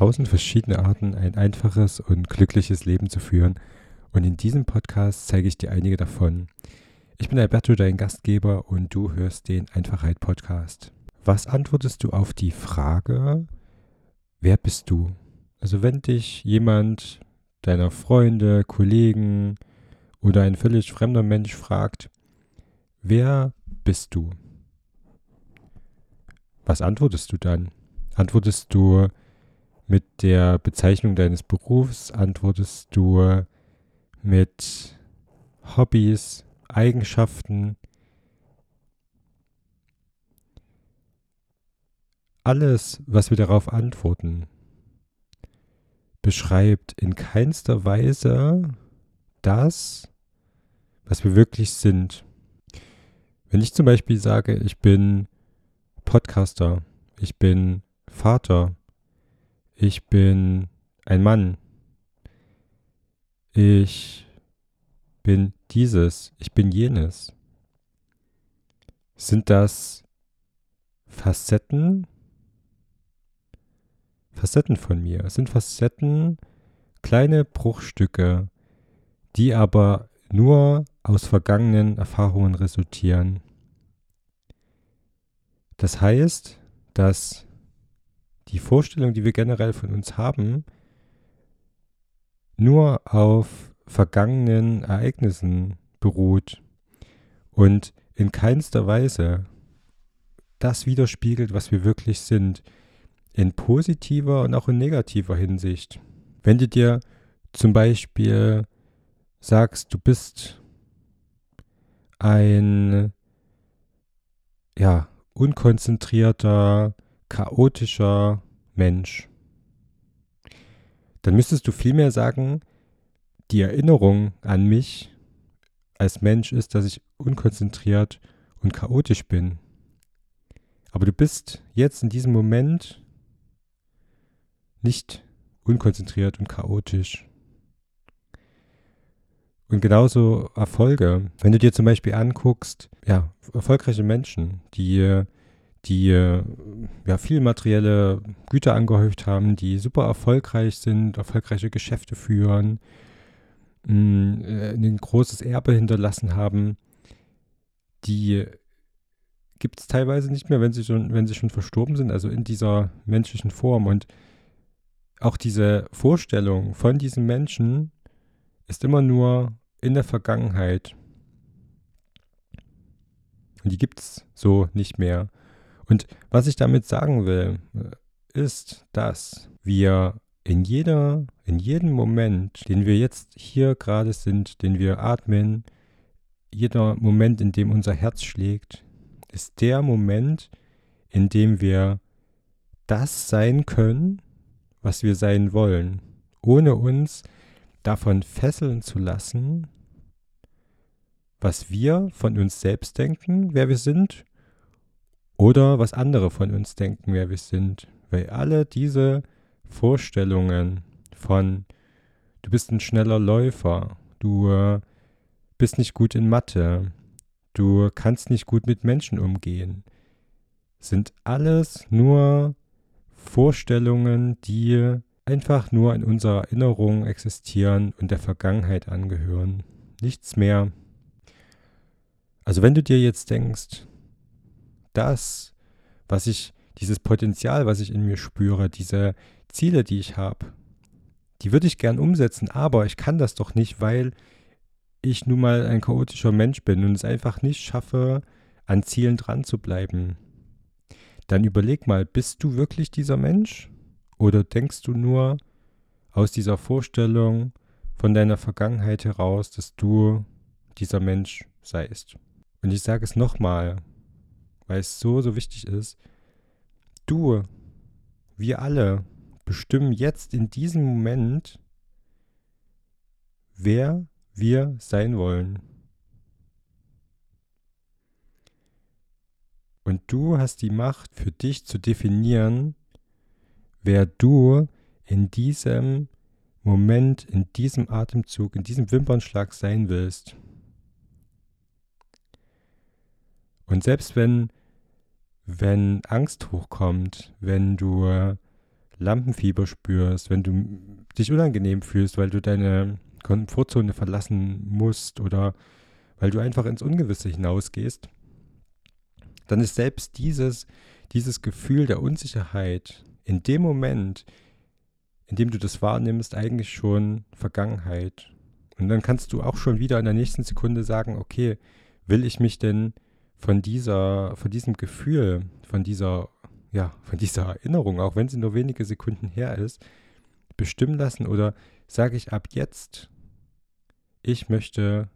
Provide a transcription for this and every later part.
tausend verschiedene Arten, ein einfaches und glückliches Leben zu führen. Und in diesem Podcast zeige ich dir einige davon. Ich bin Alberto, dein Gastgeber, und du hörst den Einfachheit Podcast. Was antwortest du auf die Frage, wer bist du? Also wenn dich jemand deiner Freunde, Kollegen oder ein völlig fremder Mensch fragt, wer bist du? Was antwortest du dann? Antwortest du mit der Bezeichnung deines Berufs? Antwortest du mit Hobbys, Eigenschaften? Alles, was wir darauf antworten, beschreibt in keinster Weise das, was wir wirklich sind. Wenn ich zum Beispiel sage, ich bin Podcaster, ich bin Vater, ich bin ein Mann, ich bin dieses, ich bin jenes. Sind das Facetten? Facetten von mir. Sind Facetten, kleine Bruchstücke, die aber nur aus vergangenen Erfahrungen resultieren. Das heißt, dass die Vorstellung, die wir generell von uns haben, nur auf vergangenen Ereignissen beruht und in keinster Weise das widerspiegelt, was wir wirklich sind, in positiver und auch in negativer Hinsicht. Wenn du dir zum Beispiel sagst, du bist ein ja, unkonzentrierter, chaotischer Mensch, dann müsstest du vielmehr sagen, die Erinnerung an mich als Mensch ist, dass ich unkonzentriert und chaotisch bin. Aber du bist jetzt in diesem Moment nicht unkonzentriert und chaotisch. Und genauso Erfolge. Wenn du dir zum Beispiel anguckst, ja, erfolgreiche Menschen, die, die ja, viel materielle Güter angehäuft haben, die super erfolgreich sind, erfolgreiche Geschäfte führen, mh, äh, ein großes Erbe hinterlassen haben, die gibt es teilweise nicht mehr, wenn sie schon, wenn sie schon verstorben sind, also in dieser menschlichen Form. Und auch diese Vorstellung von diesen Menschen ist immer nur in der Vergangenheit. Und die gibt es so nicht mehr. Und was ich damit sagen will, ist, dass wir in jeder, in jedem Moment, den wir jetzt hier gerade sind, den wir atmen, jeder Moment, in dem unser Herz schlägt, ist der Moment, in dem wir das sein können, was wir sein wollen, ohne uns davon fesseln zu lassen, was wir von uns selbst denken, wer wir sind, oder was andere von uns denken, wer wir sind. Weil alle diese Vorstellungen von, du bist ein schneller Läufer, du äh, bist nicht gut in Mathe, du kannst nicht gut mit Menschen umgehen, sind alles nur Vorstellungen, die einfach nur in unserer Erinnerung existieren und der Vergangenheit angehören. Nichts mehr. Also wenn du dir jetzt denkst, das, was ich, dieses Potenzial, was ich in mir spüre, diese Ziele, die ich habe, die würde ich gern umsetzen, aber ich kann das doch nicht, weil ich nun mal ein chaotischer Mensch bin und es einfach nicht schaffe, an Zielen dran zu bleiben. Dann überleg mal, bist du wirklich dieser Mensch? Oder denkst du nur aus dieser Vorstellung von deiner Vergangenheit heraus, dass du dieser Mensch seist? Und ich sage es nochmal, weil es so, so wichtig ist. Du, wir alle bestimmen jetzt in diesem Moment, wer wir sein wollen. Und du hast die Macht für dich zu definieren, wer du in diesem Moment, in diesem Atemzug, in diesem Wimpernschlag sein willst. Und selbst wenn, wenn Angst hochkommt, wenn du Lampenfieber spürst, wenn du dich unangenehm fühlst, weil du deine Komfortzone verlassen musst oder weil du einfach ins Ungewisse hinausgehst, dann ist selbst dieses, dieses Gefühl der Unsicherheit in dem Moment, in dem du das wahrnimmst, eigentlich schon Vergangenheit. Und dann kannst du auch schon wieder in der nächsten Sekunde sagen, okay, will ich mich denn von dieser, von diesem Gefühl, von dieser, ja, von dieser Erinnerung, auch wenn sie nur wenige Sekunden her ist, bestimmen lassen oder sage ich ab jetzt, ich möchte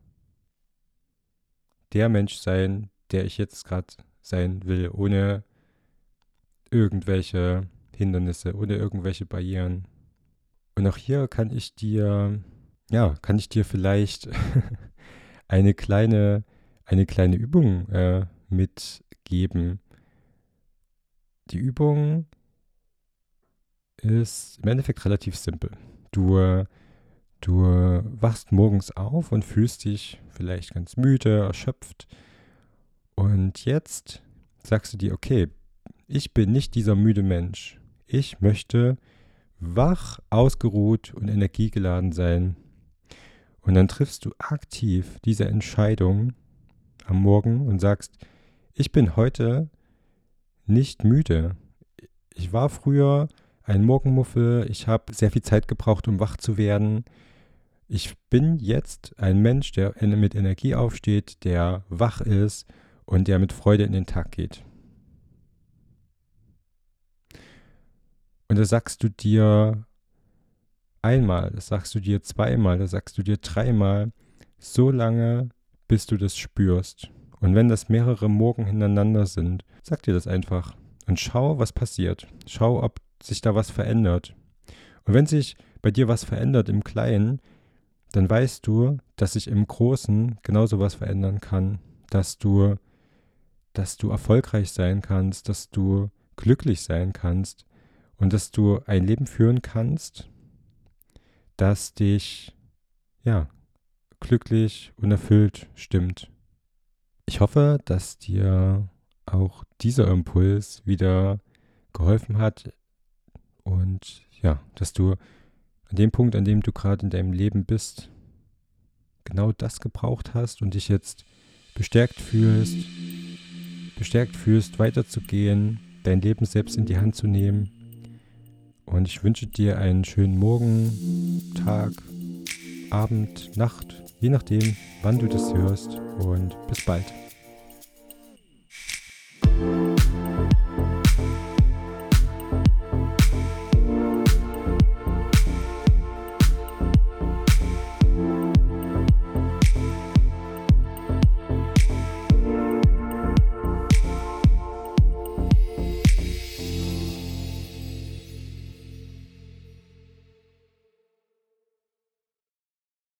der Mensch sein, der ich jetzt gerade sein will, ohne irgendwelche Hindernisse, ohne irgendwelche Barrieren. Und auch hier kann ich dir, ja, kann ich dir vielleicht eine kleine, eine kleine Übung äh, mitgeben. Die Übung ist im Endeffekt relativ simpel. Du, du wachst morgens auf und fühlst dich vielleicht ganz müde, erschöpft. Und jetzt sagst du dir, okay, ich bin nicht dieser müde Mensch. Ich möchte wach, ausgeruht und energiegeladen sein. Und dann triffst du aktiv diese Entscheidung am Morgen und sagst, ich bin heute nicht müde. Ich war früher ein Morgenmuffel, ich habe sehr viel Zeit gebraucht, um wach zu werden. Ich bin jetzt ein Mensch, der mit Energie aufsteht, der wach ist und der mit Freude in den Tag geht. Und das sagst du dir einmal, das sagst du dir zweimal, das sagst du dir dreimal, so lange, bis du das spürst. Und wenn das mehrere Morgen hintereinander sind, sag dir das einfach und schau, was passiert. Schau, ob sich da was verändert. Und wenn sich bei dir was verändert im Kleinen, dann weißt du, dass sich im Großen genauso was verändern kann, dass du, dass du erfolgreich sein kannst, dass du glücklich sein kannst, und dass du ein Leben führen kannst, das dich, ja, glücklich und erfüllt stimmt. Ich hoffe, dass dir auch dieser Impuls wieder geholfen hat und ja, dass du an dem Punkt, an dem du gerade in deinem Leben bist, genau das gebraucht hast und dich jetzt bestärkt fühlst, bestärkt fühlst, weiterzugehen, dein Leben selbst in die Hand zu nehmen und ich wünsche dir einen schönen Morgen, Tag, Abend, Nacht, je nachdem, wann du das hörst. Und bis bald.